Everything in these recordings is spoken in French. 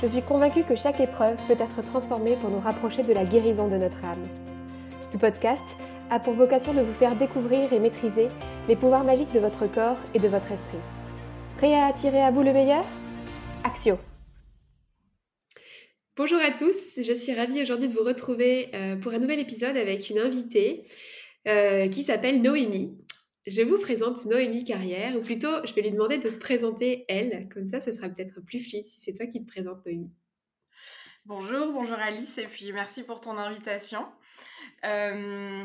Je suis convaincue que chaque épreuve peut être transformée pour nous rapprocher de la guérison de notre âme. Ce podcast a pour vocation de vous faire découvrir et maîtriser les pouvoirs magiques de votre corps et de votre esprit. Prêt à attirer à vous le meilleur? Axio Bonjour à tous, je suis ravie aujourd'hui de vous retrouver euh, pour un nouvel épisode avec une invitée euh, qui s'appelle Noémie. Je vous présente Noémie Carrière, ou plutôt, je vais lui demander de se présenter elle, comme ça, ce sera peut-être plus fluide si c'est toi qui te présentes, Noémie. Bonjour, bonjour Alice, et puis merci pour ton invitation. Euh,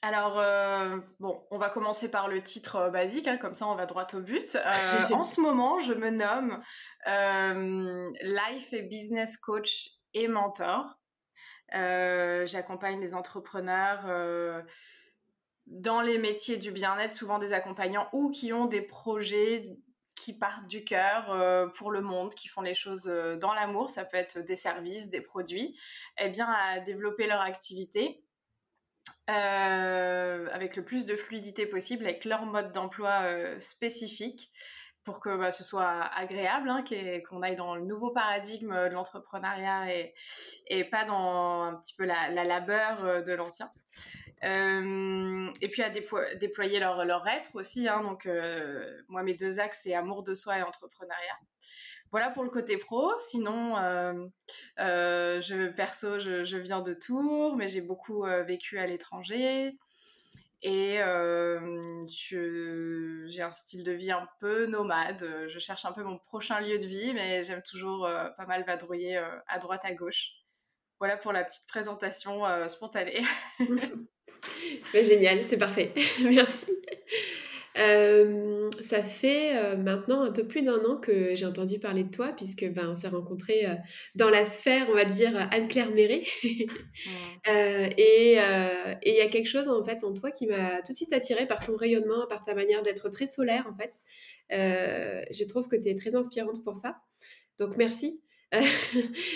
alors, euh, bon, on va commencer par le titre euh, basique, hein, comme ça on va droit au but. en ce moment, je me nomme Life et Business Coach et Mentor. J'accompagne des entrepreneurs dans les métiers du bien-être, souvent des accompagnants ou qui ont des projets qui partent du cœur euh, pour le monde, qui font les choses euh, dans l'amour, ça peut être des services, des produits, eh bien à développer leur activité euh, avec le plus de fluidité possible, avec leur mode d'emploi spécifique pour que bah, ce soit agréable, hein, qu'on aille dans le nouveau paradigme de l'entrepreneuriat et, pas dans un petit peu la labeur de l'ancien. Euh, et puis à déployer leur, être aussi. Hein, donc, euh, moi, mes deux axes, c'est amour de soi et entrepreneuriat. Voilà pour le côté pro. Sinon, euh, je, perso, je, je, viens de Tours, mais j'ai beaucoup vécu à l'étranger. Et j'ai un style de vie un peu nomade. Je cherche un peu mon prochain lieu de vie, mais j'aime toujours pas mal vadrouiller à droite, à gauche. Voilà pour la petite présentation spontanée. génial, c'est parfait. Merci. Euh, ça fait euh, maintenant un peu plus d'un an que j'ai entendu parler de toi, puisque ben, on s'est rencontrés euh, dans la sphère, on va dire, Anne-Claire Méré. et il y a quelque chose en fait en toi qui m'a tout de suite attirée par ton rayonnement, par ta manière d'être très solaire en fait. je trouve que tu es très inspirante pour ça. Donc merci.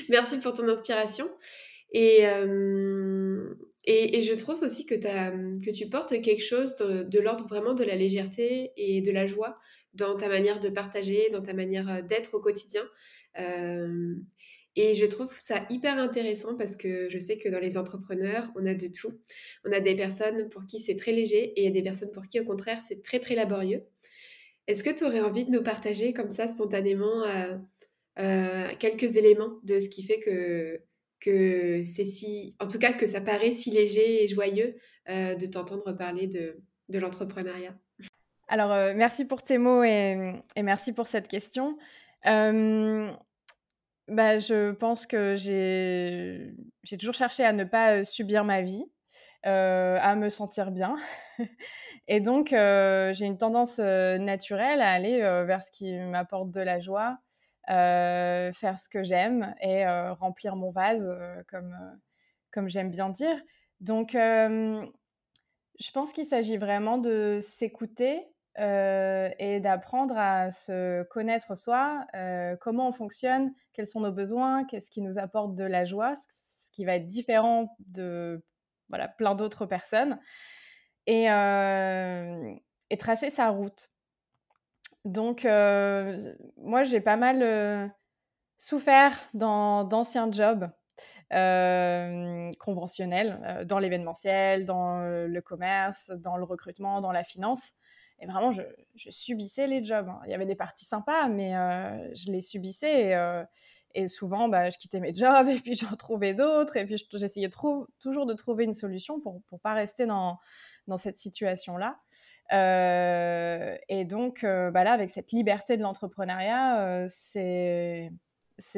merci pour ton inspiration. Et, et, je trouve aussi que, que tu portes quelque chose de, l'ordre vraiment de la légèreté et de la joie dans ta manière de partager, dans ta manière euh, d'être au quotidien. Euh, et je trouve ça hyper intéressant parce que je sais que dans les entrepreneurs, on a de tout. On a des personnes pour qui c'est très léger et des personnes pour qui, au contraire, c'est très, très laborieux. Est-ce que tu aurais envie de nous partager comme ça, spontanément, euh, quelques éléments de ce qui fait que que c'est si, en tout cas que ça paraît si léger et joyeux euh, de t'entendre parler de, de l'entrepreneuriat. Alors, euh, merci pour tes mots et, merci pour cette question. Euh, bah, je pense que j'ai toujours cherché à ne pas subir ma vie, à me sentir bien. et donc, j'ai une tendance naturelle à aller vers ce qui m'apporte de la joie, faire ce que j'aime et euh, remplir mon vase, euh, comme, comme j'aime bien dire. Donc, je pense qu'il s'agit vraiment de s'écouter et d'apprendre à se connaître soi, comment on fonctionne, quels sont nos besoins, qu'est-ce qui nous apporte de la joie, ce qui va être différent de voilà, plein d'autres personnes, et, et tracer sa route. Donc, euh, moi, j'ai pas mal euh, souffert dans d'anciens jobs euh, conventionnels, dans l'événementiel, dans le commerce, dans le recrutement, dans la finance. Et vraiment, je, subissais les jobs. Hein. Il y avait des parties sympas, mais je les subissais. Et, souvent, bah, je quittais mes jobs et puis j'en trouvais d'autres. Et puis, j'essayais toujours de trouver une solution pour ne pas rester dans, dans cette situation-là. Euh, et donc, euh, bah là, avec cette liberté de l'entrepreneuriat, euh, c'est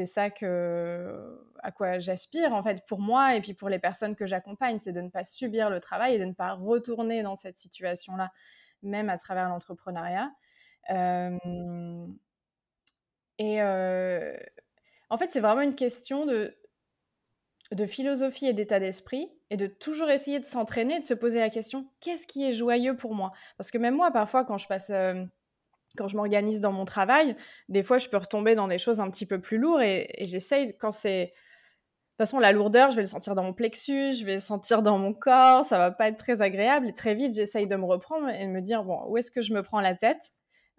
ça que, à quoi j'aspire en fait pour moi et puis pour les personnes que j'accompagne, c'est de ne pas subir le travail et de ne pas retourner dans cette situation-là, même à travers l'entrepreneuriat. Et en fait, c'est vraiment une question de, de philosophie et d'état d'esprit et de toujours essayer de s'entraîner, de se poser la question qu'est-ce qui est joyeux pour moi? Parce que même moi, parfois, quand je passe. quand je m'organise dans mon travail, des fois, je peux retomber dans des choses un petit peu plus lourdes et, j'essaye, quand c'est de toute façon, la lourdeur, je vais le sentir dans mon plexus, je vais le sentir dans mon corps, ça va pas être très agréable. Et très vite, j'essaye de me reprendre et de me dire, bon, où est-ce que je me prends la tête?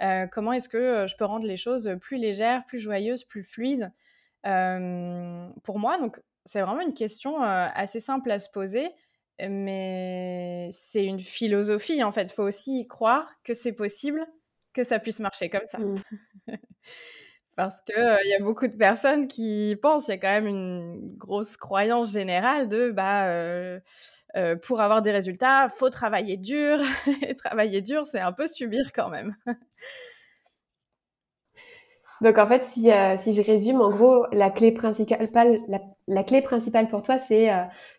Euh, Comment est-ce que euh, je peux rendre les choses plus légères, plus joyeuses, plus fluides euh, pour moi? Donc, c'est vraiment une question assez simple à se poser, mais c'est une philosophie, en fait. Il faut aussi y croire que c'est possible que ça puisse marcher comme ça. Mmh. Parce qu'il il y a beaucoup de personnes qui pensent, il y a quand même une grosse croyance générale de bah, pour avoir des résultats, faut travailler dur. Et travailler dur, c'est un peu subir quand même. Donc en fait, si, si je résume, en gros, la clé principale, la, clé principale pour toi, c'est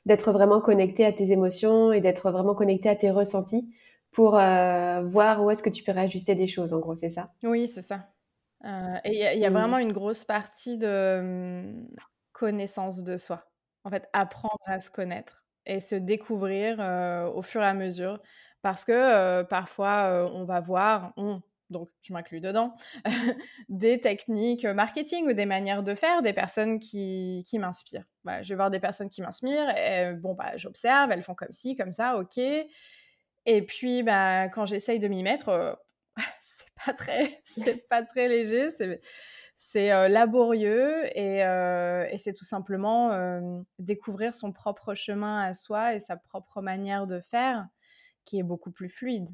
d'être vraiment connecté à tes émotions et d'être vraiment connecté à tes ressentis pour voir où est-ce que tu peux réajuster des choses, en gros, c'est ça? Oui, c'est ça. Euh, et il y a, mmh. vraiment une grosse partie de mmh, connaissance de soi. En fait, apprendre à se connaître et se découvrir euh, au fur et à mesure. Parce que euh, parfois, on va voir, donc je m'inclus dedans, des techniques marketing ou des manières de faire des personnes qui, qui m'inspirent. je vais voir des personnes qui m'inspirent bon, bah, j'observe, elles font comme ci, comme ça, ok. Et puis, bah, quand j'essaye de m'y mettre, pas très, c'est pas très léger, c'est c'est euh, laborieux et, euh, et c'est tout simplement euh, découvrir son propre chemin à soi et sa propre manière de faire qui est beaucoup plus fluide.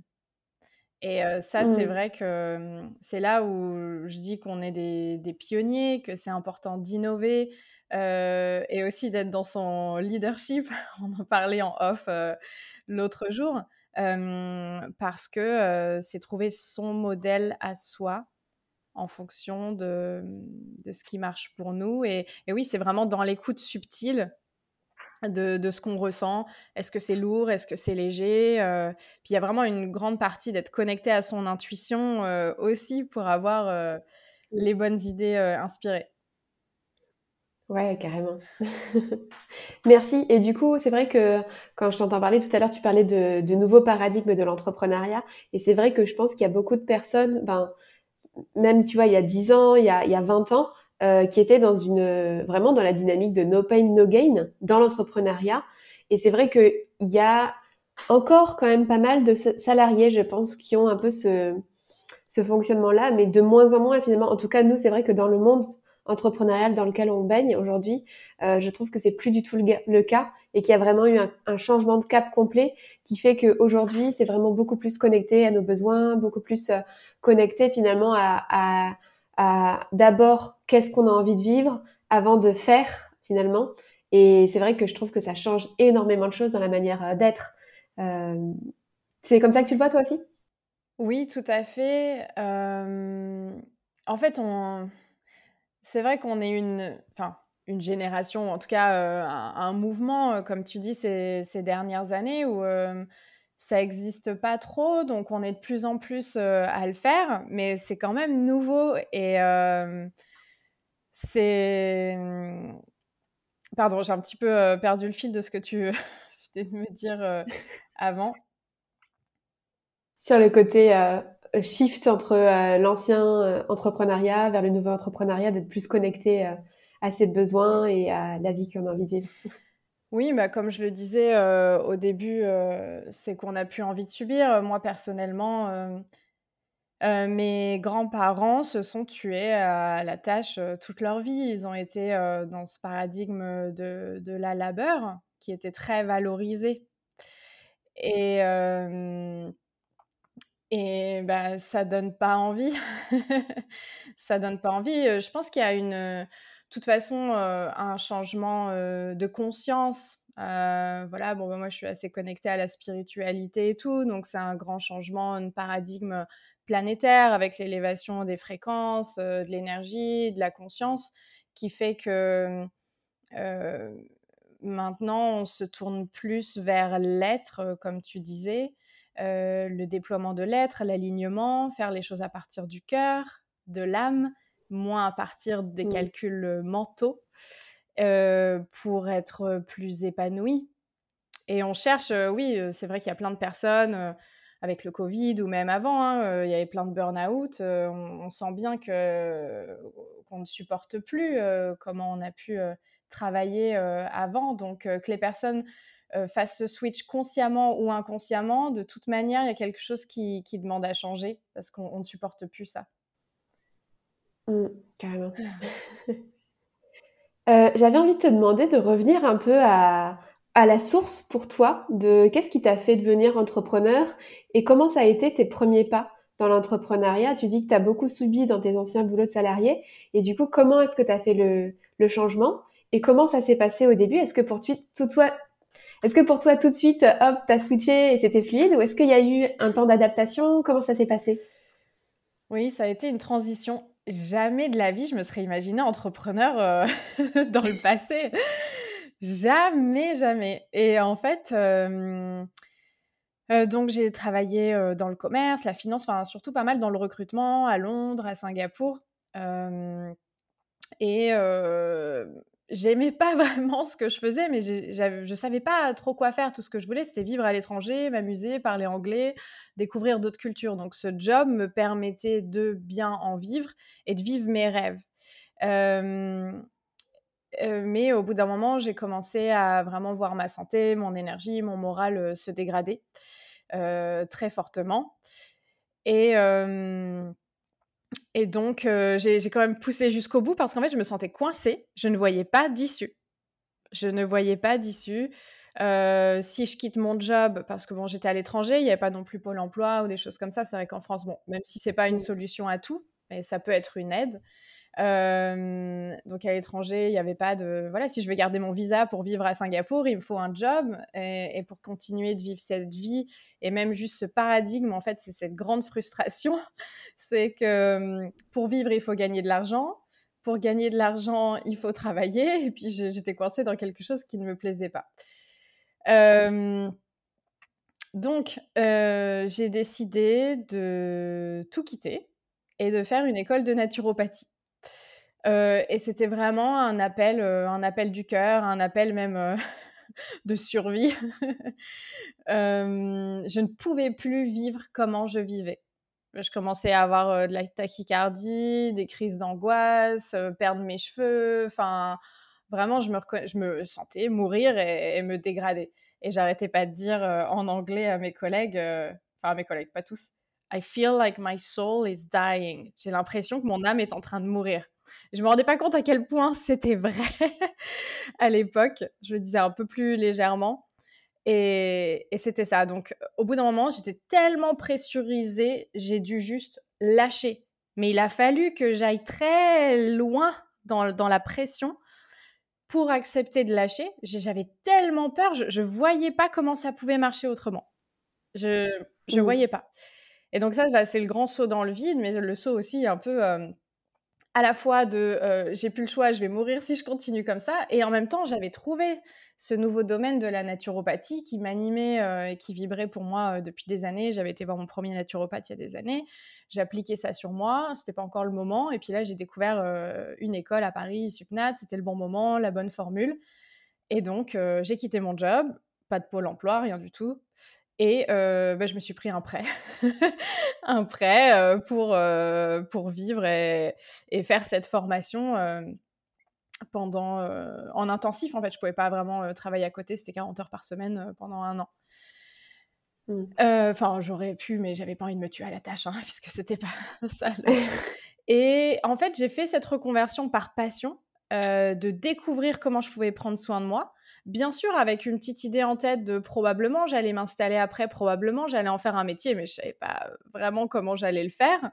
Et ça, c'est mmh. vrai que mmh, c'est là où je dis qu'on est des, des, pionniers, que c'est important d'innover et aussi d'être dans son leadership. On en parlait en off l'autre jour parce que c'est trouver son modèle à soi en fonction de, mmh, de, ce qui marche pour nous. Et, oui, c'est vraiment dans l'écoute subtile de, de ce qu'on ressent. Est-ce que c'est lourd? Est-ce que c'est léger? Puis il y a vraiment une grande partie d'être connecté à son intuition aussi pour avoir les bonnes idées inspirées. Ouais, carrément. Merci. Et du coup, c'est vrai que quand je t'entends parler tout à l'heure, tu parlais de, de nouveaux paradigmes de l'entrepreneuriat. Et c'est vrai que je pense qu'il y a beaucoup de personnes, ben, même, tu vois, il y a 10 ans, il y a, il y a 20 ans, euh, qui étaient dans une, vraiment dans la dynamique de no pain, no gain dans l'entrepreneuriat. Et c'est vrai qu'il y a encore quand même pas mal de salariés, je pense, qui ont un peu ce, ce fonctionnement-là, mais de moins en moins, finalement. En tout cas, nous, c'est vrai que dans le monde entrepreneurial dans lequel on baigne aujourd'hui, euh, je trouve que c'est plus du tout le, cas et qu'il y a vraiment eu un, changement de cap complet qui fait qu'aujourd'hui, c'est vraiment beaucoup plus connecté à nos besoins, beaucoup plus euh, connecté finalement à, d'abord qu'est-ce qu'on a envie de vivre avant de faire finalement. Et c'est vrai que je trouve que ça change énormément de choses dans la manière euh, d'être. c'est comme ça que tu le vois toi aussi? Oui, tout à fait. en fait, on c'est vrai qu'on est une, enfin, une génération, en tout cas euh, un, mouvement, euh, comme tu dis, ces, ces dernières années où euh, ça n'existe pas trop, donc on est de plus en plus à le faire, mais c'est quand même nouveau et c'est... Pardon, j'ai un petit peu perdu le fil de ce que tu venais de me dire avant. Sur le côté shift entre euh, l'ancien euh, entrepreneuriat vers le nouveau entrepreneuriat, d'être plus connecté euh, à ses besoins et à la vie qu'on a envie de vivre. Oui, bah, comme je le disais au début, c'est qu'on n'a plus envie de subir. Moi, personnellement, mes grands-parents se sont tués à la tâche toute leur vie. Ils ont été dans ce paradigme de, de, la labeur qui était très valorisé. Et et bah, ça donne pas envie. Ça donne pas envie. je pense qu'il y a une, toute façon, un changement, de conscience. voilà, bon, bah, moi, je suis assez connectée à la spiritualité et tout, donc c'est un grand changement, un paradigme, planétaire avec l'élévation des fréquences, de l'énergie, de la conscience qui fait que, maintenant on se tourne plus vers l'être, comme tu disais. Euh, le déploiement de l'être, l'alignement, faire les choses à partir du cœur, de l'âme moins à partir des Mmh. calculs, mentaux, pour être, plus épanoui et on cherche, oui, c'est vrai qu'il y a plein de personnes, avec le covid ou même avant, hein, il y avait plein de burn-out, on on sent bien que qu'on ne supporte plus, comment on a pu, travailler, avant donc que les personnes, fassent ce switch consciemment ou inconsciemment, de toute manière, il y a quelque chose qui qui demande à changer parce qu'on ne supporte plus ça. Mmh, carrément. Heu, j'avais envie de te demander de revenir un peu à à la source pour toi de qu'est-ce qui t'a fait devenir entrepreneur et comment ça a été tes premiers pas dans l'entrepreneuriat? Tu dis que tu as beaucoup subi dans tes anciens boulots de salarié et du coup, comment est-ce que tu as fait le le changement et comment ça s'est passé au début? Est-ce que pour tui tout toi est-ce que pour toi tout de suite, hop, tu as switché et c'était fluide ou est-ce qu'il y a eu un temps d'adaptation? Comment ça s'est passé? Oui, ça a été une transition. Jamais de la vie je me serais imaginée entrepreneur, heu, dans le passé. Jamais, jamais et en fait, hem, heu, donc j'ai travaillé, dans le commerce, la finance, enfin surtout pas mal dans le recrutement à Londres, à Singapour, et j'aimais pas vraiment ce que je faisais, mais je savais pas trop quoi faire. Tout ce que je voulais, c'était vivre à l'étranger, m'amuser, parler anglais, découvrir d'autres cultures. Donc ce job me permettait de bien en vivre et de vivre mes rêves. Heu, mais au bout d'un moment, j'ai commencé à vraiment voir ma santé, mon énergie, mon moral, heu, se dégrader, heu, très fortement et et donc j'ai quand même poussé jusqu'au bout parce qu'en fait, je me sentais coincée. Je ne voyais pas d'issue. Je ne voyais pas d'issue. Heu, si je quitte mon job parce que bon, j'étais à l'étranger, il y avait pas non plus Pôle emploi ou des choses comme ça. C'est vrai qu'en France, bon, même si c'est pas une Mmh. solution à tout, mais ça peut être une aide. Donc à l'étranger, il y avait pas de voilà, si je veux garder mon visa pour vivre à Singapour, il me faut un job et et pour continuer de vivre cette vie et même juste ce paradigme, en fait, c'est cette grande frustration, c'est que, pour vivre, il faut gagner de l'argent. Pour gagner de l'argent, il faut travailler et puis j'étais coincée dans quelque chose qui ne me plaisait pas. Donc j'ai décidé de tout quitter et de faire une école de naturopathie. Et c'était vraiment un appel, un appel du cœur, un appel même, de survie. Je ne pouvais plus vivre comment je vivais. Je commençais à avoir, de la tachycardie, des crises d'angoisse, perdre mes cheveux, enfin vraiment je me sentais mourir et me dégrader et j'arrêtais pas de dire, heu, en anglais à mes collègues, heu, enfin à mes collègues, pas tous: «I feel like my soul is dying». J'ai l'impression que mon âme est en train de mourir. Je me rendais pas compte à quel point c'était vrai à l'époque. Je le disais un peu plus légèrement et c'était ça. Donc au bout d'un moment, j'étais tellement pressurisée, j'ai dû juste lâcher. Mais il a fallu que j'aille très loin dans la pression pour accepter de lâcher. J'avais tellement peur, je je voyais pas comment ça pouvait marcher autrement. Je je Mmh. voyais pas et donc ça, bah, c'est le grand saut dans le vide, mais le saut aussi un peu, hem à la fois de, heu, j'ai plus le choix, je vais mourir si je continue comme ça et en même temps, j'avais trouvé ce nouveau domaine de la naturopathie qui m'animait, heu et qui vibrait pour moi, heu, depuis des années. J'avais été voir mon premier naturopathe il y a des années. J'ai appliqué ça sur moi, c'était pas encore le moment. Et puis là, j'ai découvert, une école à Paris, Supnat, c'était le bon moment, la bonne formule. Et donc j'ai quitté mon job, pas de Pôle emploi, rien du tout et heu, bah, je me suis pris un prêt. Un prêt, heu, pour, heu, pour vivre et et faire cette formation, pendant, en intensif, en fait. Je pouvais pas vraiment, travailler à côté, c'était 40 heures par semaine, pendant un an. Mmh. Enfin, j'aurais pu, mais j'avais pas envie de me tuer à la tâche, hein, puisque c'était pas ça et en fait, j'ai fait cette reconversion par passion, de découvrir comment je pouvais prendre soin de moi. Bien sûr, avec une petite idée en tête de probablement j'allais m'installer après, probablement j'allais en faire un métier, mais je savais pas, heu, vraiment comment j'allais le faire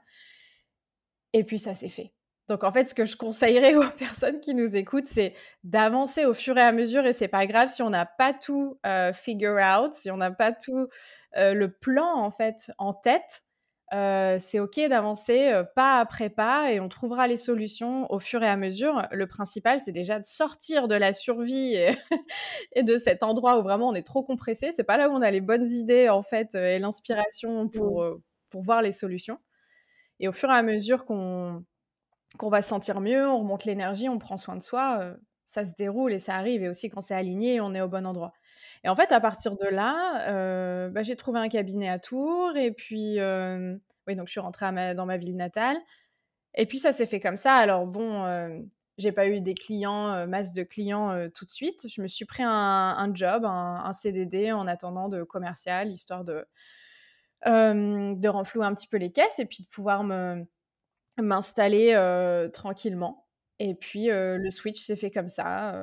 et puis ça s'est fait. Donc en fait, ce que je conseillerais aux personnes qui nous écoutent, c'est d'avancer au fur et à mesure et c'est pas grave si on n'a pas tout, heu, figure out, si on n'a pas tout, heu, le plan en fait en tête, heu, c'est OK d'avancer, heu, pas après pas et on trouvera les solutions au fur et à mesure. Le principal, c'est déjà de sortir de la survie et et de cet endroit où vraiment on est trop compressé. C'est pas là où on a les bonnes idées en fait, heu, et l'inspiration Mmh. pour, heu, pour voir les solutions et au fur et à mesure qu'on qu'on va se sentir mieux, on remonte l'énergie, on prend soin de soi, ça se déroule et ça arrive. Et aussi quand c'est aligné, on est au bon endroit. Et en fait, à partir de là, bah, j'ai trouvé un cabinet à Tours et puis, oui, donc je suis rentrée dans ma ville natale. Et puis ça s'est fait comme ça. Alors bon, j'ai pas eu des clients, masse de clients tout de suite. Je me suis pris un, job, un, CDD en attendant de commercial, histoire de, renflouer un petit peu les caisses et puis de pouvoir m'installer tranquillement. Et puis le switch s'est fait comme ça,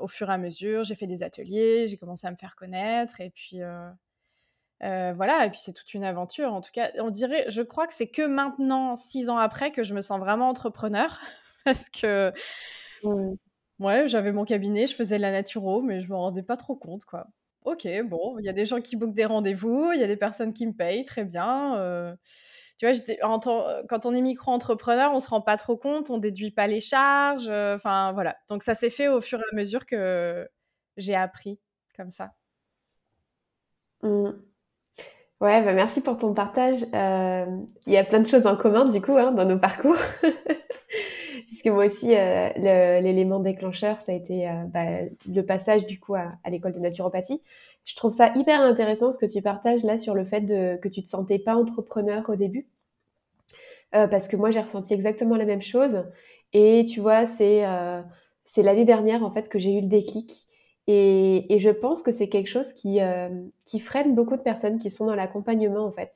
au fur et à mesure. J'ai fait des ateliers, j'ai commencé à me faire connaître et puis voilà. Et puis c'est toute une aventure. En tout cas, on dirait, je crois que c'est que maintenant, six ans après, que je me sens vraiment entrepreneur parce que mmh. ouais, j'avais mon cabinet, je faisais la naturo, mais je me rendais pas trop compte quoi. Ok, bon, il y a des gens qui bookent des rendez-vous, il y a des personnes qui me payent, très bien tu vois, quand on est micro-entrepreneur, on se rend pas trop compte, on déduit pas les charges, enfin voilà. Donc ça s'est fait au fur et à mesure que j'ai appris comme ça. Mmh. Ouais, bah merci pour ton partage. Il y a plein de choses en commun du coup hein, dans nos parcours. Puisque moi aussi, l'élément déclencheur, ça a été bah, le passage du coup à, l'école de naturopathie. Je trouve ça hyper intéressant ce que tu partages là sur le fait que tu te sentais pas entrepreneur au début. Euh, parce que moi, j'ai ressenti exactement la même chose. Et tu vois, c'est euh, c'est l'année dernière, en fait, que j'ai eu le déclic. Et, et je pense que c'est quelque chose qui, euh, qui freine beaucoup de personnes qui sont dans l'accompagnement, en fait.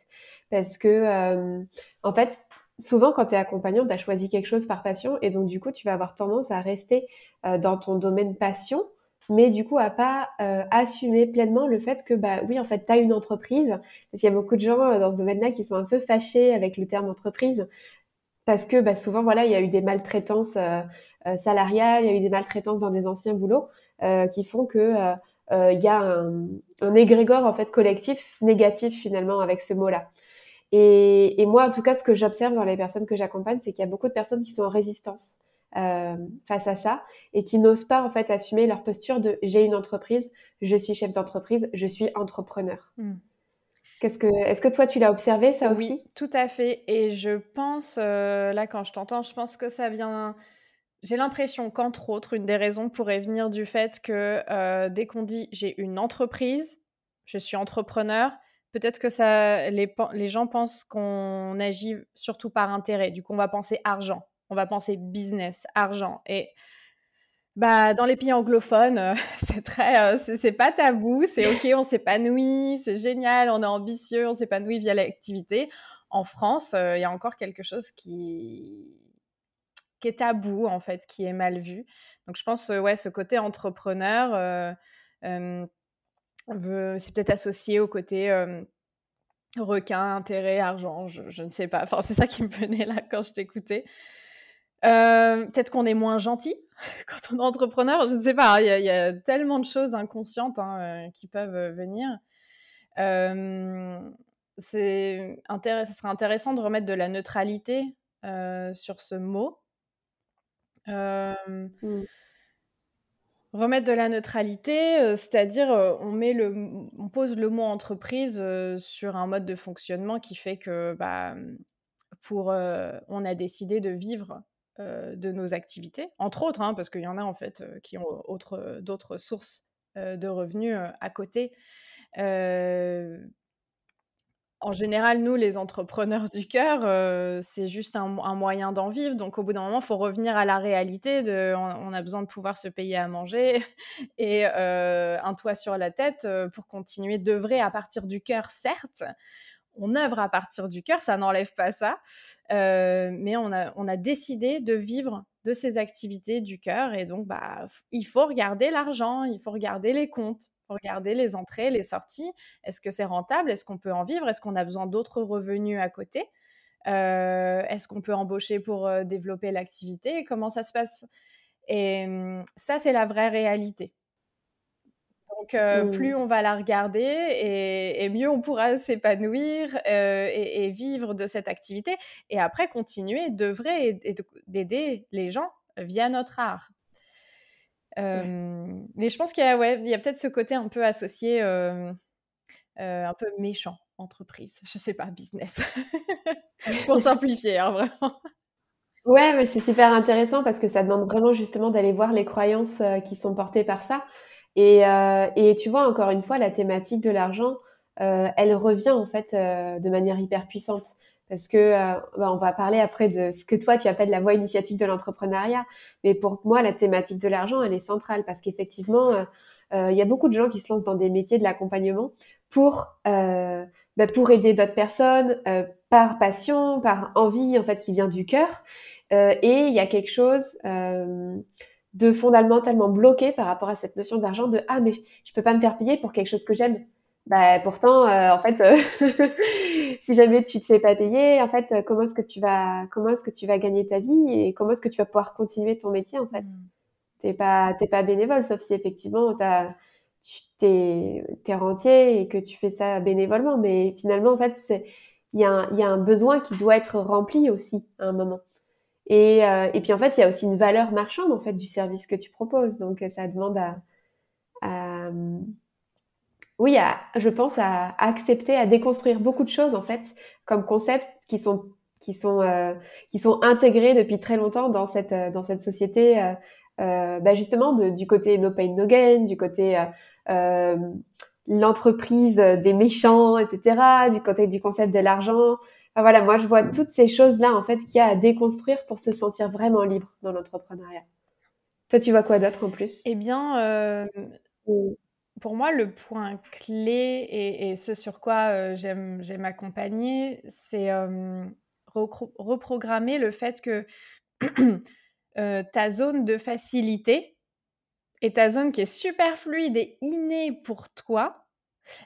Parce que, en fait, souvent, quand tu es accompagnant, tu as choisi quelque chose par passion. Et donc, du coup, tu vas avoir tendance à rester dans ton domaine passion mais du coup à pas euh, assumer pleinement le fait que bah oui en fait tu as une entreprise. Parce qu'il y a beaucoup de gens euh, dans ce domaine-là qui sont un peu fâchés avec le terme entreprise. Parce que bah, souvent voilà il y a eu des maltraitances euh, salariales, il y a eu des maltraitances dans des anciens boulots qui font que il y a un, égrégore en fait collectif négatif finalement avec ce mot-là. Et, moi en tout cas ce que j'observe dans les personnes que j'accompagne c'est qu'il y a beaucoup de personnes qui sont en résistance euh, face à ça et qui n'osent pas en fait assumer leur posture de j'ai une entreprise, je suis chef d'entreprise, je suis entrepreneur. Hmm. Qu'est-ce que, est-ce que toi tu l'as observé ça aussi? Oui, tout à fait. Et je pense euh, là quand je t'entends, je pense que ça vient. J'ai l'impression qu'entre autres, une des raisons pourrait venir du fait que euh, dès qu'on dit j'ai une entreprise, je suis entrepreneur, peut-être que ça, les, les gens pensent qu'on agit surtout par intérêt. Du coup, on va penser argent on va penser business, argent. Et bah, dans les pays anglophones, euh, c'est très, euh, c'est pas tabou, c'est ok, on s'épanouit, c'est génial, on est ambitieux, on s'épanouit via l'activité. En France, euh, il y a encore quelque chose qui, qui est tabou en fait, qui est mal vu. Donc je pense, ouais, ce côté entrepreneur, c'est peut-être associé au côté requin, intérêt, argent, je, je, ne sais pas. Enfin, c'est ça qui me venait là quand je t'écoutais. Euh, peut-être qu'on est moins gentil quand on est entrepreneur, je ne sais pas, il y a, tellement de choses inconscientes hein, euh, qui peuvent euh, venir. c'est ce serait intéressant de remettre de la neutralité sur ce mot. Mmh. Remettre de la neutralité, c'est-à-dire on met le, on pose le mot entreprise sur un mode de fonctionnement qui fait que, bah, pour, on a décidé de vivre de nos activités, entre autres, hein, parce qu'il y en a en fait euh, qui ont autre, d'autres sources euh, de revenus à côté. en général, nous, les entrepreneurs du cœur, c'est juste un, moyen d'en vivre. Donc, au bout d'un moment, il faut revenir à la réalité. De, on, a besoin de pouvoir se payer à manger et un toit sur la tête pour continuer d'œuvrer à partir du cœur, certes, on œuvre à partir du cœur, ça n'enlève pas ça, euh, mais on a, décidé de vivre de ces activités du cœur et donc bah, il faut regarder l'argent, il faut regarder les comptes, il faut regarder les entrées, les sorties. Est-ce que c'est rentable? Est-ce qu'on peut en vivre? Est-ce qu'on a besoin d'autres revenus à côté? Euh, Est-ce qu'on peut embaucher pour euh, développer l'activité? Comment ça se passe? Et hum, ça, c'est la vraie réalité. Donc, mmh. plus on va la regarder et, mieux on pourra s'épanouir et, vivre de cette activité. Et après, continuer d'œuvrer et, d'aider les gens via notre art. Mais je pense qu'il y a, ouais, a peut-être ce côté un peu associé, un peu méchant, entreprise. Je sais pas, business. Pour simplifier, hein, vraiment. Ouais, mais c'est super intéressant parce que ça demande vraiment justement d'aller voir les croyances, qui sont portées par ça et heu et tu vois, encore une fois, la thématique de l'argent, heu, elle revient en fait, heu, de manière hyper puissante. Parce que, heu, bah, on va parler après de ce que toi tu appelles la voie initiatique de l'entrepreneuriat. Mais pour moi, la thématique de l'argent, elle est centrale. Parce qu'effectivement, heu heu, il y a beaucoup de gens qui se lancent dans des métiers de l'accompagnement pour, bah, pour aider d'autres personnes, par passion, par envie en fait qui vient du cœur. Euh, et il y a quelque chose euh, de fondamentalement bloqué par rapport à cette notion d'argent de ah mais je peux pas me faire payer pour quelque chose que j'aime. Bah pourtant euh, en fait euh, si jamais tu te fais pas payer en fait comment est-ce que tu vas comment est-ce que tu vas gagner ta vie et comment est-ce que tu vas pouvoir continuer ton métier en fait? Mmh. T'es pas t'es pas bénévole sauf si effectivement t'as tu t'es es rentier et que tu fais ça bénévolement mais finalement en fait c'est il y, a un, il y a un besoin qui doit être rempli aussi à un moment. Et, euh, et puis en fait, il y a aussi une valeur marchande en fait du service que tu proposes. Donc ça demande à, à oui, à, je pense à, accepter, à déconstruire beaucoup de choses en fait comme concepts qui sont qui sont euh, qui sont intégrés depuis très longtemps dans cette euh, dans cette société. Euh, euh, bah justement du côté no pain no gain, du côté euh, l'entreprise des méchants, etc., du côté du concept de l'argent, voilà, moi je vois toutes ces choses-là en fait qu'il y a à déconstruire pour se sentir vraiment libre dans l'entrepreneuriat. Toi, tu vois quoi d'autre en plus? Eh bien, euh, pour moi, le point clé et, et ce sur quoi euh, j'aime j'aime accompagner, c'est euh, reprogrammer le fait que ta zone de facilité et ta zone qui est super fluide et innée pour toi,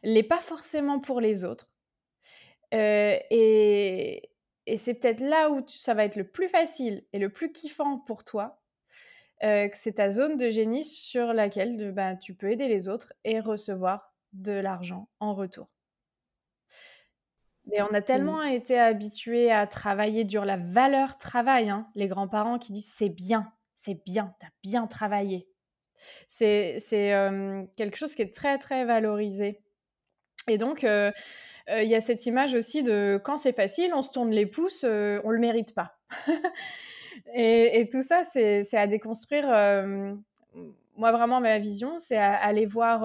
l'est pas forcément pour les autres. Euh, et, et c'est peut-être là où ça va être le plus facile et le plus kiffant pour toi, euh, que c'est ta zone de génie sur laquelle de, bah, tu peux aider les autres et recevoir de l'argent en retour. Mais on a tellement mmh. été habitués à travailler dur, la valeur travail, hein, les grands-parents qui disent c'est bien, c'est bien, t'as bien travaillé. C'est euh, quelque chose qui est très très valorisé. Et donc, euh, il y a cette image aussi de quand c'est facile, on se tourne les pouces, on on le mérite pas. et, tout ça, c'est à déconstruire. moi, vraiment, ma vision, c'est aller voir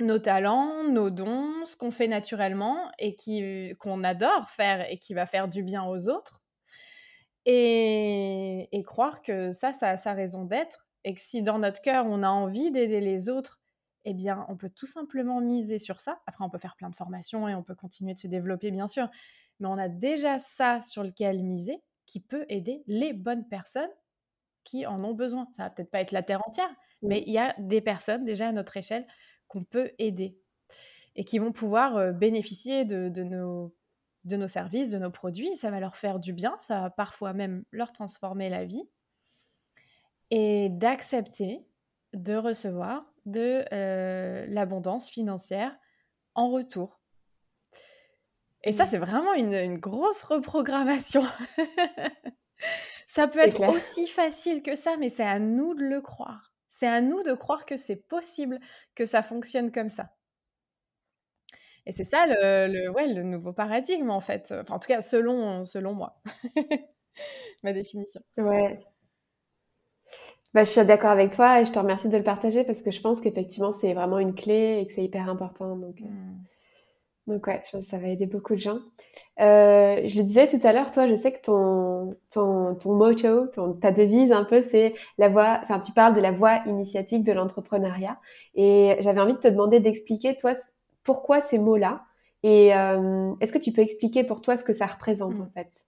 nos talents, nos dons, ce qu'on fait naturellement et qu'on adore faire et qui va faire du bien aux autres. Et, croire que ça, ça a sa raison d'être. Et que si dans notre cœur, on a envie d'aider les autres eh bien, on peut tout simplement miser sur ça. Après, on peut faire plein de formations et on peut continuer de se développer, bien sûr. Mais on a déjà ça sur lequel miser qui peut aider les bonnes personnes qui en ont besoin. Ça va peut-être pas être la terre entière, mais il y a des personnes déjà à notre échelle qu'on peut aider et qui vont pouvoir bénéficier de, nos, de nos services, de nos produits. Ça va leur faire du bien, ça va parfois même leur transformer la vie. Et d'accepter de recevoir de euh, l'abondance financière en retour. Et ça, mmh. c'est vraiment une, grosse reprogrammation. ça peut être aussi facile que ça, mais c'est à nous de le croire. C'est à nous de croire que c'est possible que ça fonctionne comme ça. Et c'est ça le, ouais, le nouveau paradigme, en fait. Enfin, en tout cas, selon, selon moi. Ma définition. Ouais. Bah, je suis d'accord avec toi et je te remercie de le partager parce que je pense qu'effectivement, c'est vraiment une clé et que c'est hyper important. Donc, euh, mmh. donc ouais, je pense que ça va aider beaucoup de gens. Euh, je le disais tout à l'heure, toi, je sais que ton, ton, ton motto, ton, ta devise un peu, c'est la voie, enfin, tu parles de la voie initiatique de l'entrepreneuriat. Et j'avais envie de te demander d'expliquer, toi, pourquoi ces mots-là et euh, est-ce que tu peux expliquer pour toi ce que ça représente, mmh. en fait?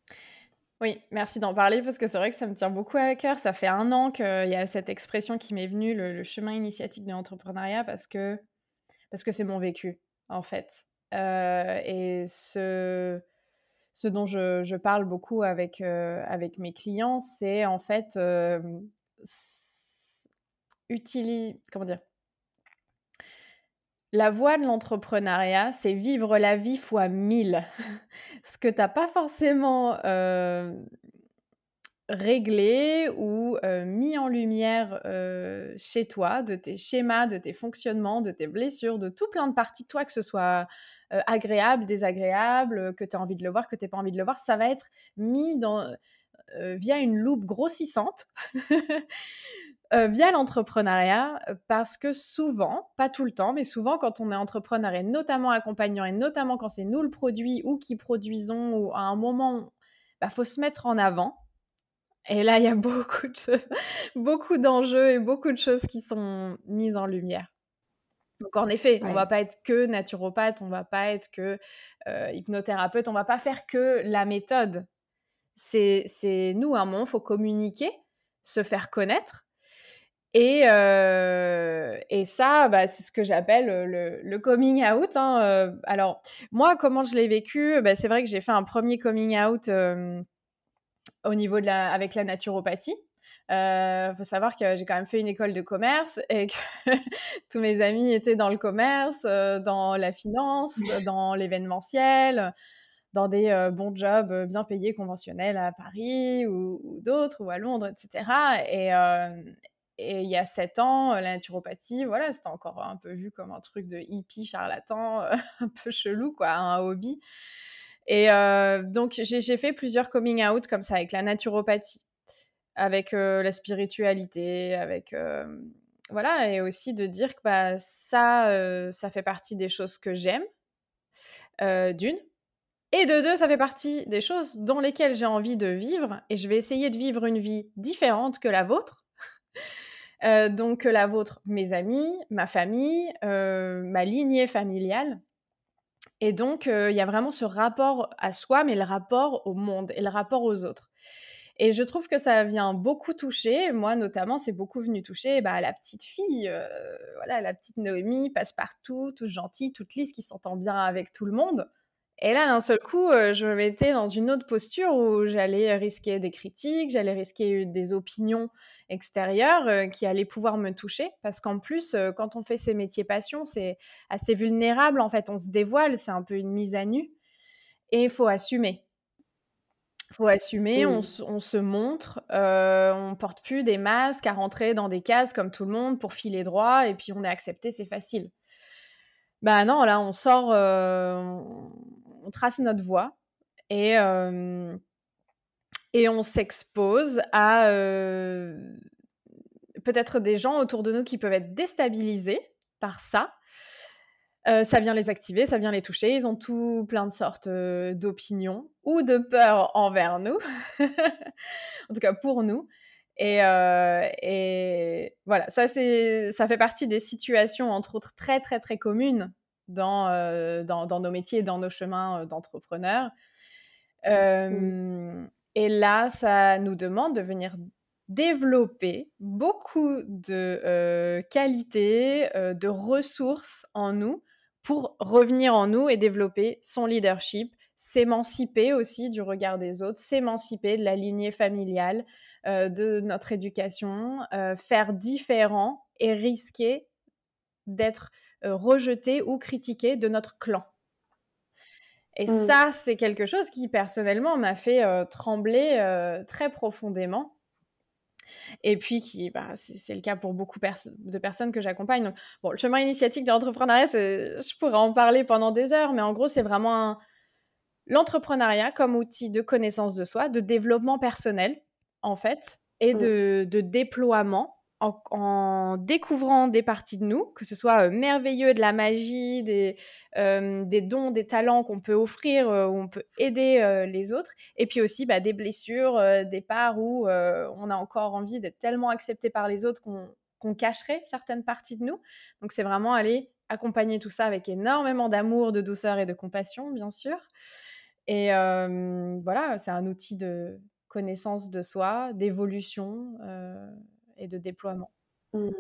Oui, merci d'en parler parce que c'est vrai que ça me tient beaucoup à cœur. Ça fait un an qu'il y a cette expression qui m'est venue, le, chemin initiatique de l'entrepreneuriat, parce que parce que c'est mon vécu, en fait. Euh, et ce, ce dont je, parle beaucoup avec, euh, avec mes clients, c'est en fait euh, comment dire, la voie de l'entrepreneuriat, c'est vivre la vie fois mille. Ce que tu n'as pas forcément euh, réglé ou euh, mis en lumière euh, chez toi, de tes schémas, de tes fonctionnements, de tes blessures, de tout plein de parties de toi, que ce soit agréable, désagréable, que tu as envie de le voir, que tu pas envie de le voir, ça va être mis dans, via une loupe grossissante. via l'entrepreneuriat, parce que souvent, pas tout le temps, mais souvent quand on est entrepreneur et notamment accompagnant et notamment quand c'est nous le produit ou qui produisons ou à un moment, il bah, faut se mettre en avant. Et là, il y a beaucoup, de, beaucoup d'enjeux et beaucoup de choses qui sont mises en lumière. Donc en effet, on va pas être que naturopathe, on va pas être que hypnothérapeute, on va pas faire que la méthode. C'est nous, à un moment, il faut communiquer, se faire connaître. Et, et ça, bah, c'est ce que j'appelle le, coming out. Hein, alors, moi, comment je l'ai vécu bah, C'est vrai que j'ai fait un premier coming out au niveau de la, avec la naturopathie. Il euh, faut savoir que j'ai quand même fait une école de commerce et que tous mes amis étaient dans le commerce, euh, dans la finance, dans l'événementiel, dans des euh, bons jobs bien payés conventionnels à Paris ou, d'autres, ou à Londres, etc. Et, et il y a sept ans, la naturopathie, voilà, c'était encore un peu vu comme un truc de hippie charlatan, un peu chelou, quoi, un hobby. Et donc, j'ai fait plusieurs coming out comme ça avec la naturopathie avec la spiritualité, avec voilà, et aussi de dire que bah, ça, ça fait partie des choses que j'aime, d'une, et de deux, ça fait partie des choses dans lesquelles j'ai envie de vivre, et je vais essayer de vivre une vie différente que la vôtre. Donc la vôtre, mes amis, ma famille, ma lignée familiale. Et donc, il y a vraiment ce rapport à soi, mais le rapport au monde et le rapport aux autres. Et je trouve que ça vient beaucoup toucher. Moi, notamment, c'est beaucoup venu toucher bah, la petite fille, euh, voilà, la petite Noémie, passe partout, toute gentille, toute lisse, qui s'entend bien avec tout le monde. Et là, d'un seul coup, euh, je me mettais dans une autre posture où j'allais risquer des critiques, j'allais risquer des opinions extérieures euh, qui allaient pouvoir me toucher. Parce qu'en plus, quand on fait ces métiers passion, c'est assez vulnérable. En fait, on se dévoile, c'est un peu une mise à nu. Et il faut assumer faut assumer, on, se montre, euh, on porte plus des masques à rentrer dans des cases comme tout le monde pour filer droit et puis on est accepté, c'est facile. Bah non, là on sort, euh, on trace notre voie et, euh, et on s'expose à euh, peut-être des gens autour de nous qui peuvent être déstabilisés par ça euh, ça vient les activer, ça vient les toucher. Ils ont tout plein de sortes euh, d'opinions ou de peurs envers nous, en tout cas pour nous. Et, euh, et voilà, ça, ça fait partie des situations, entre autres, très, très, très communes dans, dans, dans, nos métiers, dans nos chemins d'entrepreneurs. Mmh. Et là, ça nous demande de venir développer beaucoup de qualités, de ressources en nous pour revenir en nous et développer son leadership, s'émanciper aussi du regard des autres, s'émanciper de la lignée familiale, euh, de notre éducation, euh, faire différent et risquer d'être euh, rejeté ou critiqué de notre clan. Et mmh. ça, c'est quelque chose qui personnellement m'a fait trembler très profondément et puis qui, bah, c'est le cas pour beaucoup de personnes que j'accompagne. bon, le chemin initiatique de l'entrepreneuriat, je pourrais en parler pendant des heures, mais en gros, c'est vraiment l'entrepreneuriat comme outil de connaissance de soi, de développement personnel, en fait, et mmh. de, de déploiement en, découvrant des parties de nous, que ce soit merveilleux, de la magie, des, des dons, des talents qu'on peut offrir, où on peut aider les autres, et puis aussi bah, des blessures, des parts où on a encore envie d'être tellement accepté par les autres qu'on cacherait certaines parties de nous. Donc c'est vraiment aller accompagner tout ça avec énormément d'amour, de douceur et de compassion, bien sûr. Et voilà, c'est un outil de connaissance de soi, d'évolution et de déploiement. Mmh.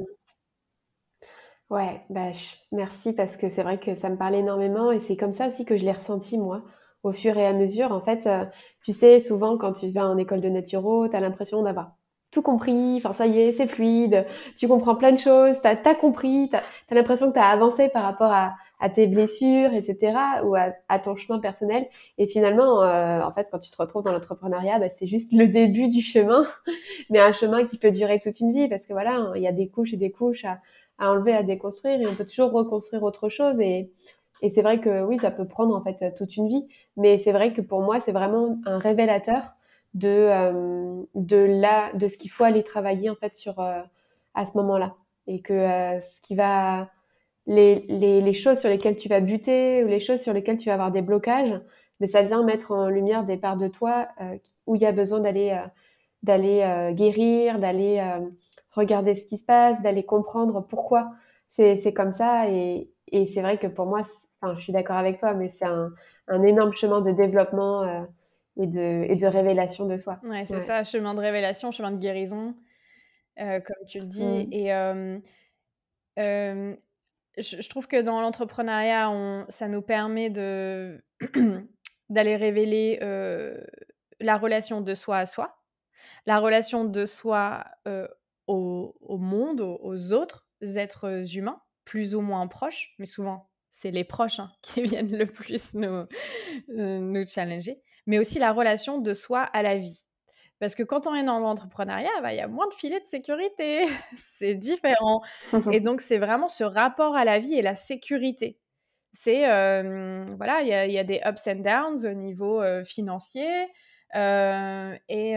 Ouais, bah, merci parce que c'est vrai que ça me parle énormément et c'est comme ça aussi que je l'ai ressenti moi au fur et à mesure. En fait, euh, tu sais, souvent quand tu vas en école de naturo, tu as l'impression d'avoir tout compris, enfin ça y est, c'est fluide, tu comprends plein de choses, tu as, compris, tu as, l'impression que tu as avancé par rapport à, à tes blessures, etc., ou à, ton chemin personnel. Et finalement, euh, en fait, quand tu te retrouves dans l'entrepreneuriat, bah, c'est juste le début du chemin, mais un chemin qui peut durer toute une vie, parce que voilà, il y a des couches et des couches à, enlever, à déconstruire, et on peut toujours reconstruire autre chose. Et, et c'est vrai que oui, ça peut prendre en fait toute une vie, mais c'est vrai que pour moi, c'est vraiment un révélateur de, de, là, de ce qu'il faut aller travailler en fait sur, à ce moment-là. Et que ce qui va les, les, les, choses sur lesquelles tu vas buter ou les choses sur lesquelles tu vas avoir des blocages, mais ça vient mettre en lumière des parts de toi euh, où il y a besoin d'aller euh, d'aller euh, guérir, d'aller regarder ce qui se passe, d'aller comprendre pourquoi c'est comme ça. Et, et c'est vrai que pour moi, enfin, je suis d'accord avec toi, mais c'est un, un, énorme chemin de développement et, de, et de révélation de soi. Ouais, c'est ça, chemin de révélation, chemin de guérison, comme tu le dis. Mmh. Et je, trouve que dans l'entrepreneuriat, ça nous permet d'aller révéler la relation de soi à soi, la relation de soi au, monde, aux, autres êtres humains, plus ou moins proches, mais souvent c'est les proches hein, qui viennent le plus nous, nous challenger, mais aussi la relation de soi à la vie. Parce que quand on est dans l'entrepreneuriat, bah, il y a moins de filets de sécurité. c'est différent. et donc, c'est vraiment ce rapport à la vie et la sécurité. C'est, voilà, il y, a des ups and downs au niveau financier. et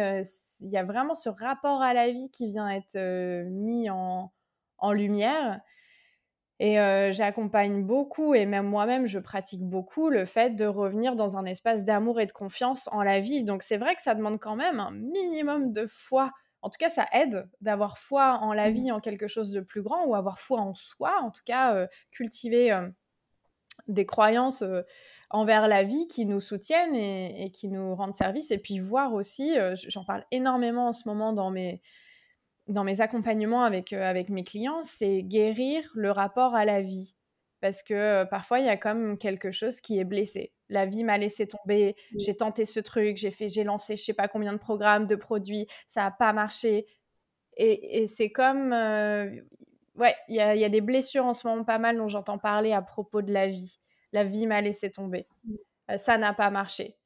il y a vraiment ce rapport à la vie qui vient être mis en lumière. Et j'accompagne beaucoup, et même moi-même, je pratique beaucoup le fait de revenir dans un espace d'amour et de confiance en la vie. Donc c'est vrai que ça demande quand même un minimum de foi. En tout cas, ça aide d'avoir foi en la mmh. vie, en quelque chose de plus grand, ou avoir foi en soi. En tout cas, cultiver des croyances envers la vie qui nous soutiennent et, et, qui nous rendent service. Et puis voir aussi, j'en parle énormément en ce moment dans mes dans mes accompagnements avec, euh, avec mes clients, c'est guérir le rapport à la vie. Parce que euh, parfois, il y a comme quelque chose qui est blessé. La vie m'a laissé tomber, j'ai tenté ce truc, j'ai fait, j'ai lancé je sais pas combien de programmes, de produits, ça n'a pas marché. Et, et c'est comme... Euh, ouais, il y a, y a, des blessures en ce moment pas mal dont j'entends parler à propos de la vie. La vie m'a laissé tomber. ça n'a pas marché.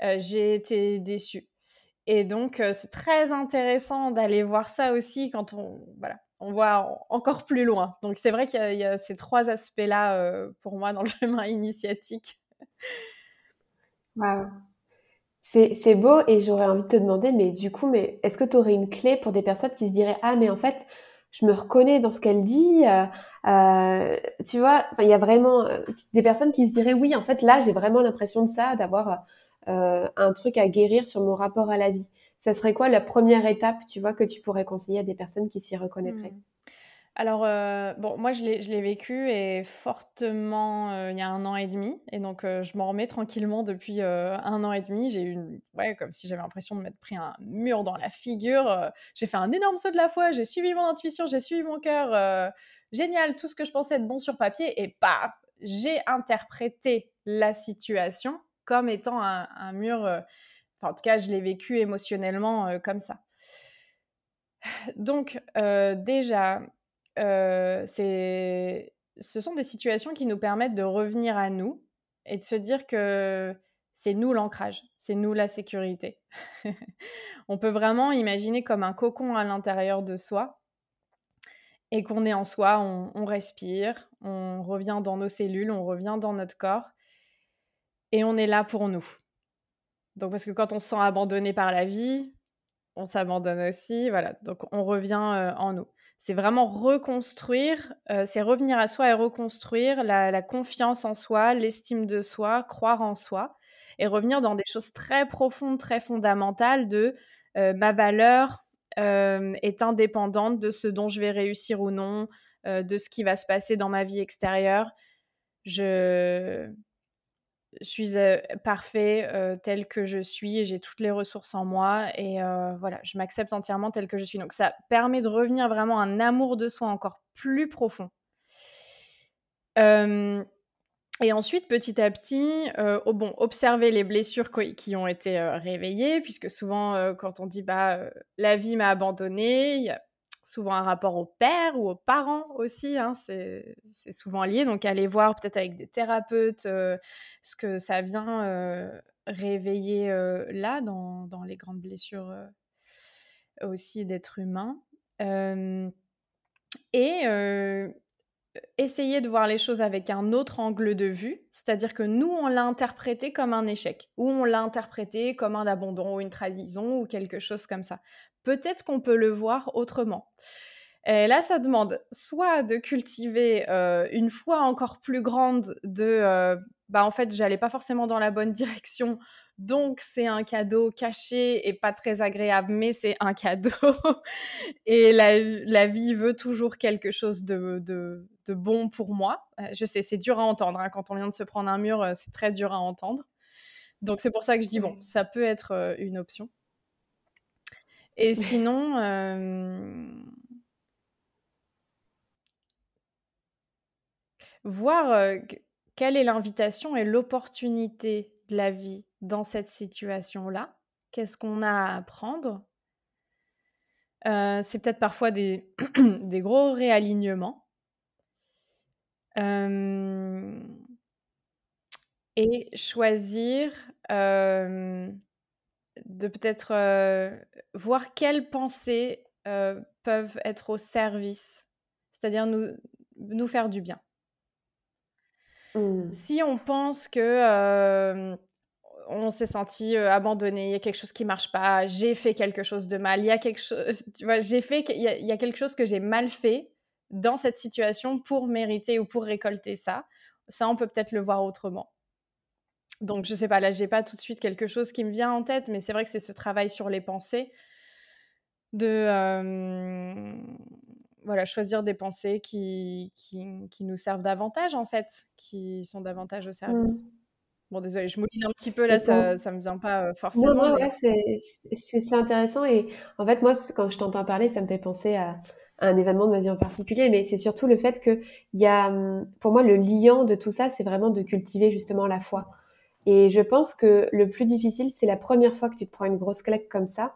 j'ai été déçue. Et donc, c'est très intéressant d'aller voir ça aussi quand on, voit encore plus loin. Donc, c'est vrai qu'il y, a ces trois aspects-là pour moi dans le chemin initiatique. Waouh! C'est beau et j'aurais envie de te demander, mais du coup, mais est-ce que tu aurais une clé pour des personnes qui se diraient Ah, mais en fait, je me reconnais dans ce qu'elle dit. Euh, tu vois, il y a vraiment des personnes qui se diraient Oui, en fait, là, j'ai vraiment l'impression de ça, d'avoir euh, un truc à guérir sur mon rapport à la vie. Ça serait quoi la première étape, tu vois, que tu pourrais conseiller à des personnes qui s'y reconnaîtraient? Mmh. Alors, euh, bon, moi, je l'ai vécu et fortement euh, il y a un an et demi. Et donc, je m'en remets tranquillement depuis un an et demi. J'ai eu, ouais, comme si j'avais l'impression de m'être pris un mur dans la figure. j'ai fait un énorme saut de la foi. J'ai suivi mon intuition, j'ai suivi mon cœur. génial, tout ce que je pensais être bon sur papier. Et paf, j'ai interprété la situation comme étant un, mur. Euh, en tout cas, je l'ai vécu émotionnellement euh, comme ça. Donc, euh, déjà, c'est, ce sont des situations qui nous permettent de revenir à nous et de se dire que c'est nous l'ancrage, c'est nous la sécurité. on peut vraiment imaginer comme un cocon à l'intérieur de soi et qu'on est en soi, on, respire, on revient dans nos cellules, on revient dans notre corps et on est là pour nous. Donc parce que quand on se sent abandonné par la vie, on s'abandonne aussi, voilà. Donc on revient euh, en nous. C'est vraiment reconstruire, euh, c'est revenir à soi et reconstruire la, confiance en soi, l'estime de soi, croire en soi, et revenir dans des choses très profondes, très fondamentales de euh, ma valeur est indépendante de ce dont je vais réussir ou non, de ce qui va se passer dans ma vie extérieure. Je, je suis parfait tel que je suis et j'ai toutes les ressources en moi et voilà, je m'accepte entièrement tel que je suis. Donc ça permet de revenir vraiment à un amour de soi encore plus profond. et ensuite, petit à petit, bon, observer les blessures qui ont été réveillées, puisque souvent, quand on dit bah, la vie m'a abandonné, il y a souvent un rapport au père ou aux parents aussi, hein, c'est souvent lié. Donc aller voir peut-être avec des thérapeutes euh, ce que ça vient euh, réveiller euh, là dans, dans, les grandes blessures aussi d'être humain. et essayer de voir les choses avec un autre angle de vue, c'est-à-dire que nous, on l'a interprété comme un échec, ou on l'a interprété comme un abandon, ou une trahison, ou quelque chose comme ça. Peut-être qu'on peut le voir autrement. Et là, ça demande soit de cultiver une foi encore plus grande de, bah en fait, j'allais pas forcément dans la bonne direction, donc, c'est un cadeau caché et pas très agréable, mais c'est un cadeau. et la, vie veut toujours quelque chose de, bon pour moi. Euh, je sais, c'est dur à entendre. Hein. Quand on vient de se prendre un mur, euh, c'est très dur à entendre. Donc, c'est pour ça que je dis, bon, ça peut être euh, une option. Et sinon, voir quelle est l'invitation et l'opportunité de la vie dans cette situation-là? Qu'est-ce qu'on a à apprendre? C'est peut-être parfois des, des gros réalignements. et choisir de peut-être voir quelles pensées peuvent être au service, c'est-à-dire nous, nous faire du bien. Mmh. Si on pense que on s'est senti abandonné, il y a quelque chose qui marche pas, j'ai fait quelque chose de mal, il y a quelque chose, tu vois, j'ai fait, il y, a, quelque chose que j'ai mal fait dans cette situation pour mériter ou pour récolter ça. Ça, on peut peut-être le voir autrement. Donc, je sais pas, là, j'ai pas tout de suite quelque chose qui me vient en tête, mais c'est vrai que c'est ce travail sur les pensées de voilà, choisir des pensées qui, qui, nous servent davantage, en fait, qui sont davantage au service. Mmh. Bon, désolé, je mouline un petit peu là, ça, ça me vient pas forcément. Non, non, c'est intéressant. Et en fait, moi, quand je t'entends parler, ça me fait penser à, un événement de ma vie en particulier, mais c'est surtout le fait que y a, mmh, pour moi, le liant de tout ça, c'est vraiment de cultiver justement la foi. Et je pense que le plus difficile, c'est la première fois que tu te prends une grosse claque comme ça.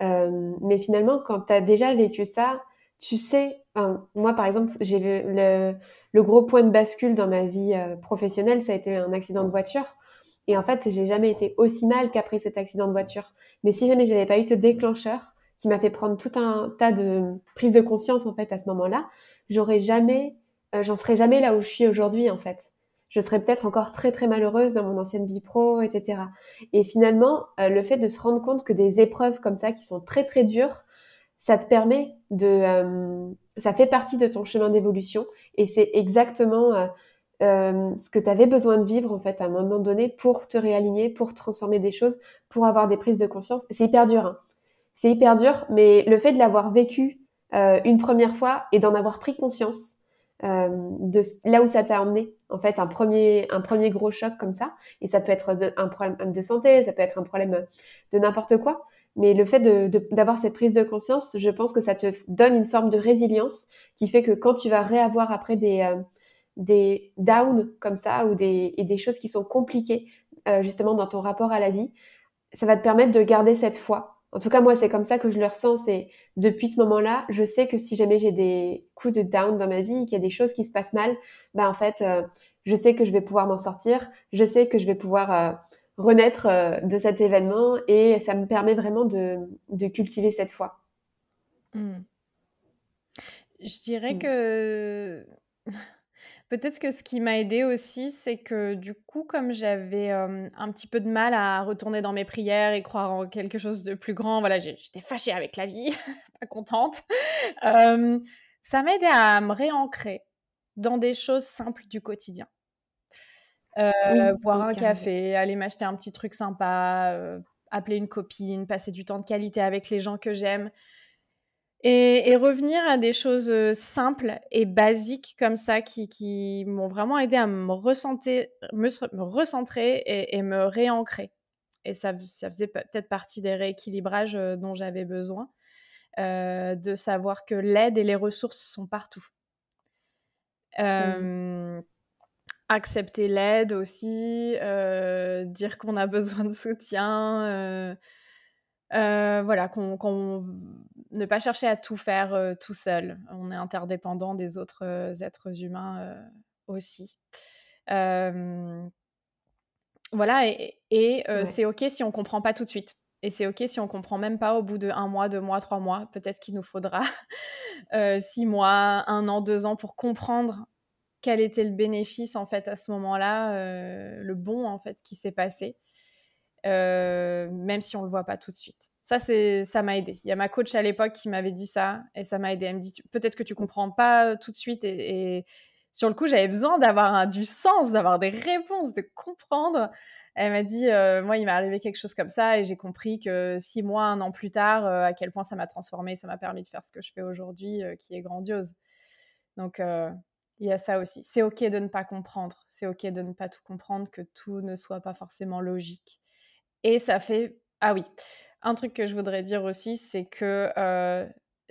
mais finalement, quand tu as déjà vécu ça, tu sais, moi par exemple, j'ai le, le, gros point de bascule dans ma vie euh, professionnelle, ça a été un accident de voiture. Et en fait, j'ai jamais été aussi mal qu'après cet accident de voiture. Mais si jamais j'avais pas eu ce déclencheur qui m'a fait prendre tout un tas de prise de conscience en fait à ce moment-là, j'aurais jamais, euh, j'en serais jamais là où je suis aujourd'hui en fait. Je serais peut-être encore très très malheureuse dans mon ancienne vie pro, etc. Et finalement, euh, le fait de se rendre compte que des épreuves comme ça qui sont très très dures, ça te permet de, euh, ça fait partie de ton chemin d'évolution et c'est exactement euh, ce que tu avais besoin de vivre en fait à un moment donné pour te réaligner, pour transformer des choses, pour avoir des prises de conscience. C'est hyper dur, hein. c'est hyper dur, mais le fait de l'avoir vécu une première fois et d'en avoir pris conscience de là où ça t'a emmené, en fait, un premier, un premier gros choc comme ça, et ça peut être un problème de santé, ça peut être un problème de n'importe quoi, mais le fait d'avoir cette prise de conscience, je pense que ça te donne une forme de résilience qui fait que quand tu vas réavoir après des, euh, des downs comme ça ou des, et des choses qui sont compliquées euh, justement dans ton rapport à la vie, ça va te permettre de garder cette foi. En tout cas, moi, c'est comme ça que je le ressens. C'est depuis ce moment-là, je sais que si jamais j'ai des coups de down dans ma vie, qu'il y a des choses qui se passent mal, ben en fait, euh, je sais que je vais pouvoir m'en sortir. Je sais que je vais pouvoir renaître euh, de cet événement et ça me permet vraiment de, cultiver cette foi. Mmh. Je dirais mmh. que peut-être que ce qui m'a aidé aussi, c'est que du coup, comme j'avais un petit peu de mal à retourner dans mes prières et croire en quelque chose de plus grand, voilà, j'étais fâchée avec la vie, pas contente. ça m'a aidé à me réancrer dans des choses simples du quotidien. Euh, boire un café, aller m'acheter un petit truc sympa, appeler une copine, passer du temps de qualité avec les gens que j'aime et revenir à des choses, simples et basiques comme ça qui m'ont vraiment aidé à me recentrer et me réancrer et ça ça faisait peut-être partie des rééquilibrages, dont j'avais besoin, de savoir que l'aide et les ressources sont partout. Mmh accepter l'aide aussi, euh, dire qu'on a besoin de soutien, euh, euh, voilà, qu'on ne pas chercher à tout faire tout seul. On est interdépendant des autres êtres humains aussi. voilà, et, et c'est ok si on comprend pas tout de suite. Et c'est OK si on comprend même pas au bout de un mois, deux mois, trois mois. Peut-être qu'il nous faudra euh, six mois, un an, deux ans pour comprendre quel était le bénéfice en fait à ce moment-là, euh, le bon en fait qui s'est passé, euh, même si on le voit pas tout de suite. Ça, c'est, ça m'a aidé. Il y a ma coach à l'époque qui m'avait dit ça et ça m'a aidé. Elle me dit peut-être que tu comprends pas tout de suite et, sur le coup, j'avais besoin d'avoir du sens, d'avoir des réponses, de comprendre. Elle m'a dit, euh, moi, il m'est arrivé quelque chose comme ça et j'ai compris que six mois, un an plus tard, euh, à quel point ça m'a transformé, ça m'a permis de faire ce que je fais aujourd'hui, euh, qui est grandiose. Donc, il y a ça aussi. C'est OK de ne pas comprendre. C'est OK de ne pas tout comprendre, que tout ne soit pas forcément logique. Et ça fait... Ah oui, un truc que je voudrais dire aussi, c'est que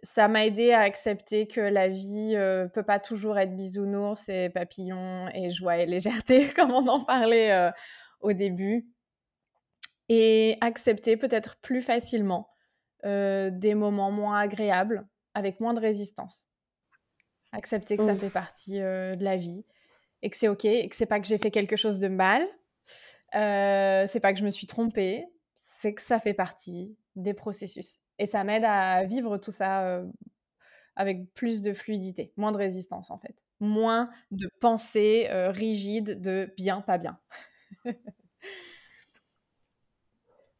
ça m'a aidé à accepter que la vie ne peut pas toujours être bisounours et papillons et joie et légèreté, comme on en parlait au début et accepter peut-être plus facilement des moments moins agréables avec moins de résistance. Accepter que ça fait partie de la vie et que c'est ok et que c'est pas que j'ai fait quelque chose de mal, c'est pas que je me suis trompée, c'est que ça fait partie des processus et ça m'aide à vivre tout ça avec plus de fluidité, moins de résistance en fait, moins de pensée rigide de bien, pas bien.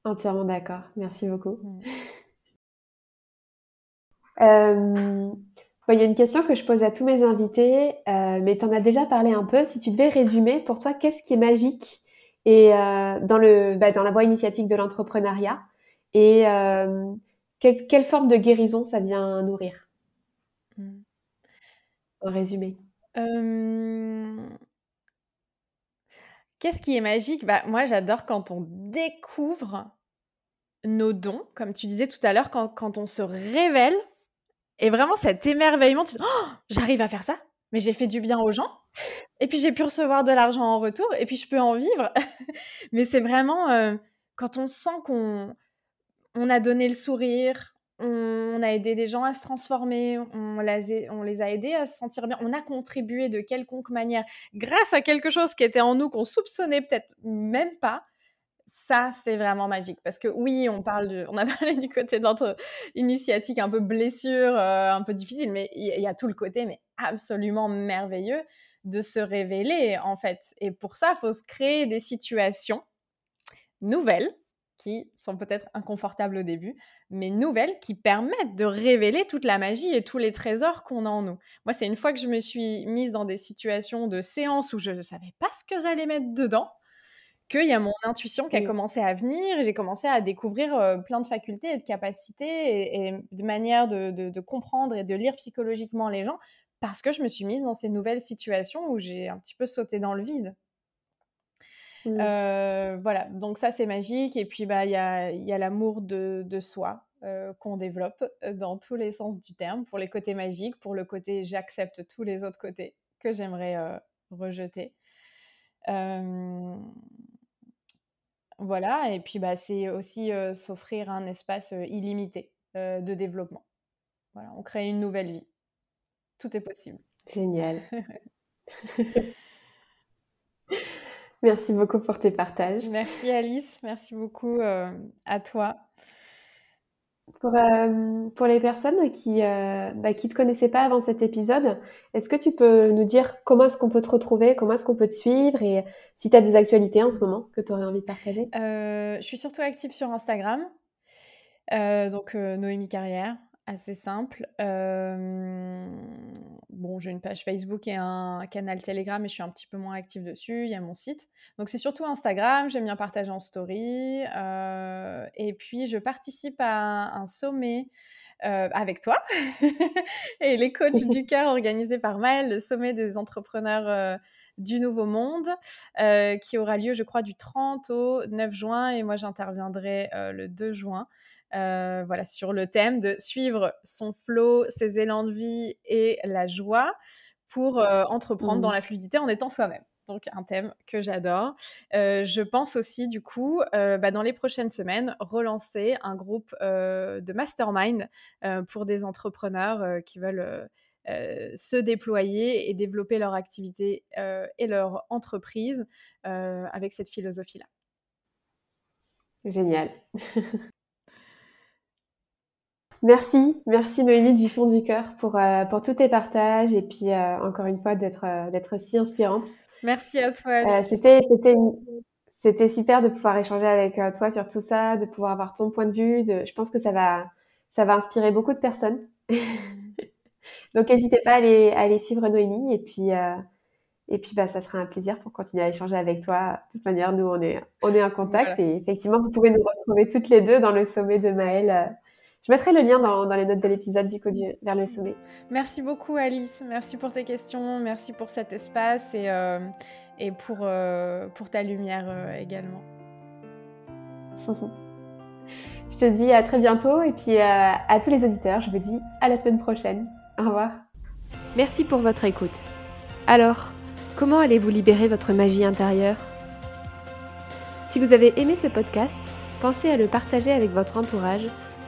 Entièrement d'accord. Merci beaucoup. Euh, il y a une question que je pose à tous mes invités, euh, mais tu en as déjà parlé un peu. Si tu devais résumer, pour toi, qu'est-ce qui est magique et, euh, dans, le, bah, dans la voie initiatique de l'entrepreneuriat et quelle, forme de guérison ça vient nourrir? Mm. En résumé. Qu'est-ce qui est magique? Bah, Moi, j'adore quand on découvre nos dons, comme tu disais tout à l'heure, quand, on se révèle. Et vraiment, cet émerveillement, tu dis, oh, j'arrive à faire ça, mais j'ai fait du bien aux gens. Et puis, j'ai pu recevoir de l'argent en retour, et puis je peux en vivre. mais c'est vraiment euh, quand on sent qu'on on a donné le sourire, on a aidé des gens à se transformer, on les, a aidés à se sentir bien, on a contribué de quelconque manière grâce à quelque chose qui était en nous qu'on soupçonnait peut-être même pas. Ça, c'est vraiment magique parce que oui, on parle on a parlé du côté de notre initiatique un peu blessure, euh, un peu difficile, mais il y, a tout le côté mais absolument merveilleux de se révéler en fait. Et pour ça, il faut se créer des situations nouvelles qui sont peut-être inconfortables au début, mais nouvelles qui permettent de révéler toute la magie et tous les trésors qu'on a en nous. Moi, c'est une fois que je me suis mise dans des situations de séance où je ne savais pas ce que j'allais mettre dedans, qu'il y a mon intuition qui a commencé à venir j'ai commencé à découvrir euh, plein de facultés et de capacités et, de manières de, comprendre et de lire psychologiquement les gens parce que je me suis mise dans ces nouvelles situations où j'ai un petit peu sauté dans le vide. Mmh. voilà, donc ça c'est magique. Et puis bah il y a, y a l'amour de, de, soi qu'on développe dans tous les sens du terme, pour les côtés magiques, pour le côté j'accepte tous les autres côtés que j'aimerais rejeter. voilà, et puis bah, c'est aussi s'offrir un espace illimité de développement. Voilà, on crée une nouvelle vie. Tout est possible. Génial. Merci beaucoup pour tes partages. Merci Alice, merci beaucoup euh, à toi. Pour, euh, pour les personnes qui ne euh, bah, qui te connaissaient pas avant cet épisode, est-ce que tu peux nous dire comment est-ce qu'on peut te retrouver, comment est-ce qu'on peut te suivre et si tu as des actualités en ce moment que tu aurais envie de partager? Je suis surtout active sur Instagram, donc Noémie Carrière, assez simple. bon, j'ai une page Facebook et un canal Telegram, mais je suis un petit peu moins active dessus. Il y a mon site. Donc, c'est surtout Instagram. J'aime bien partager en story. et puis, je participe à un, sommet avec toi et les coachs du cœur organisé par Maël, le sommet des entrepreneurs du Nouveau Monde, qui aura lieu, je crois, du 30 au 9 juin. Et moi, j'interviendrai le 2 juin. Euh, voilà, sur le thème de suivre son flow, ses élans de vie et la joie pour euh, entreprendre dans mmh. la fluidité en étant soi-même. Donc un thème que j'adore. Euh, je pense aussi du coup, bah, dans les prochaines semaines, relancer un groupe de mastermind pour des entrepreneurs qui veulent se déployer et développer leur activité et leur entreprise avec cette philosophie-là. Génial. Merci, merci Noémie du fond du cœur pour, euh, pour tous tes partages et puis euh, encore une fois d'être euh, d'être si inspirante. Merci à toi. c'était c'était c'était super de pouvoir échanger avec toi sur tout ça, de pouvoir avoir ton point de vue. De, je pense que ça va ça va inspirer beaucoup de personnes. Donc n'hésitez pas à aller, à aller suivre Noémie et puis et puis bah ça sera un plaisir pour continuer à échanger avec toi. De toute manière, nous on est on est en contact et effectivement vous pouvez nous retrouver toutes les deux dans le sommet de Maëlle je mettrai le lien dans, les notes de l'épisode du coup vers le sommet. Merci beaucoup Alice, merci pour tes questions, merci pour cet espace et, euh, et pour, euh, pour ta lumière euh, également. je te dis à très bientôt et puis à tous les auditeurs, je vous dis à la semaine prochaine. Au revoir. Merci pour votre écoute. Alors, comment allez-vous libérer votre magie intérieure? Si vous avez aimé ce podcast, pensez à le partager avec votre entourage